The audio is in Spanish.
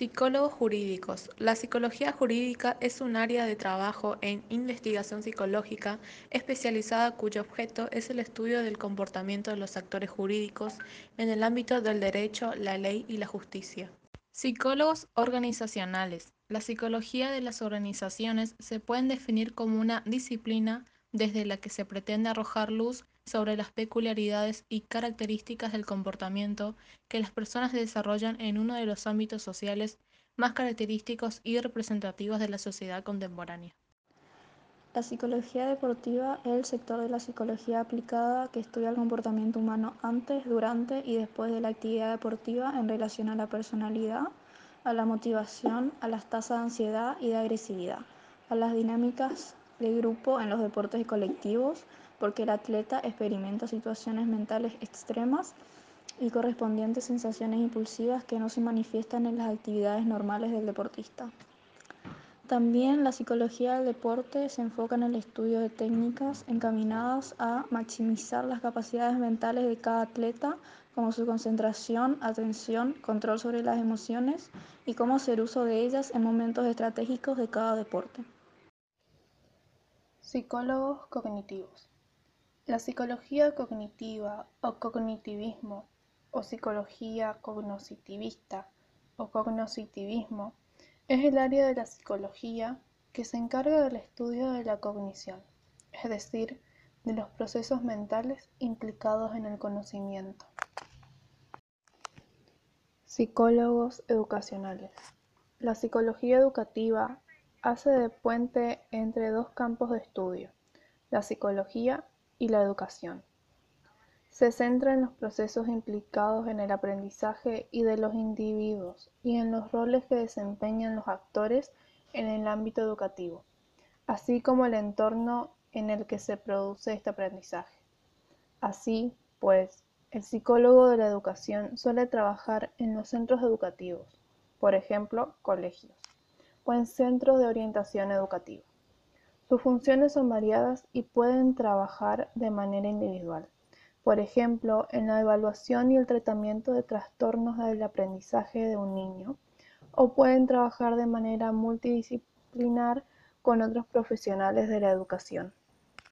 Psicólogos jurídicos. La psicología jurídica es un área de trabajo en investigación psicológica especializada cuyo objeto es el estudio del comportamiento de los actores jurídicos en el ámbito del derecho, la ley y la justicia. Psicólogos organizacionales. La psicología de las organizaciones se pueden definir como una disciplina desde la que se pretende arrojar luz sobre las peculiaridades y características del comportamiento que las personas desarrollan en uno de los ámbitos sociales más característicos y representativos de la sociedad contemporánea. La psicología deportiva es el sector de la psicología aplicada que estudia el comportamiento humano antes, durante y después de la actividad deportiva en relación a la personalidad, a la motivación, a las tasas de ansiedad y de agresividad, a las dinámicas de grupo en los deportes colectivos, porque el atleta experimenta situaciones mentales extremas y correspondientes sensaciones impulsivas que no se manifiestan en las actividades normales del deportista. También la psicología del deporte se enfoca en el estudio de técnicas encaminadas a maximizar las capacidades mentales de cada atleta, como su concentración, atención, control sobre las emociones y cómo hacer uso de ellas en momentos estratégicos de cada deporte. Psicólogos cognitivos. La psicología cognitiva o cognitivismo o psicología cognoscitivista o cognoscitivismo es el área de la psicología que se encarga del estudio de la cognición, es decir, de los procesos mentales implicados en el conocimiento. Psicólogos educacionales. La psicología educativa hace de puente entre dos campos de estudio, la psicología y la educación. Se centra en los procesos implicados en el aprendizaje y de los individuos y en los roles que desempeñan los actores en el ámbito educativo, así como el entorno en el que se produce este aprendizaje. Así, pues, el psicólogo de la educación suele trabajar en los centros educativos, por ejemplo, colegios, o en centros de orientación educativa. Sus funciones son variadas y pueden trabajar de manera individual, por ejemplo, en la evaluación y el tratamiento de trastornos del aprendizaje de un niño, o pueden trabajar de manera multidisciplinar con otros profesionales de la educación.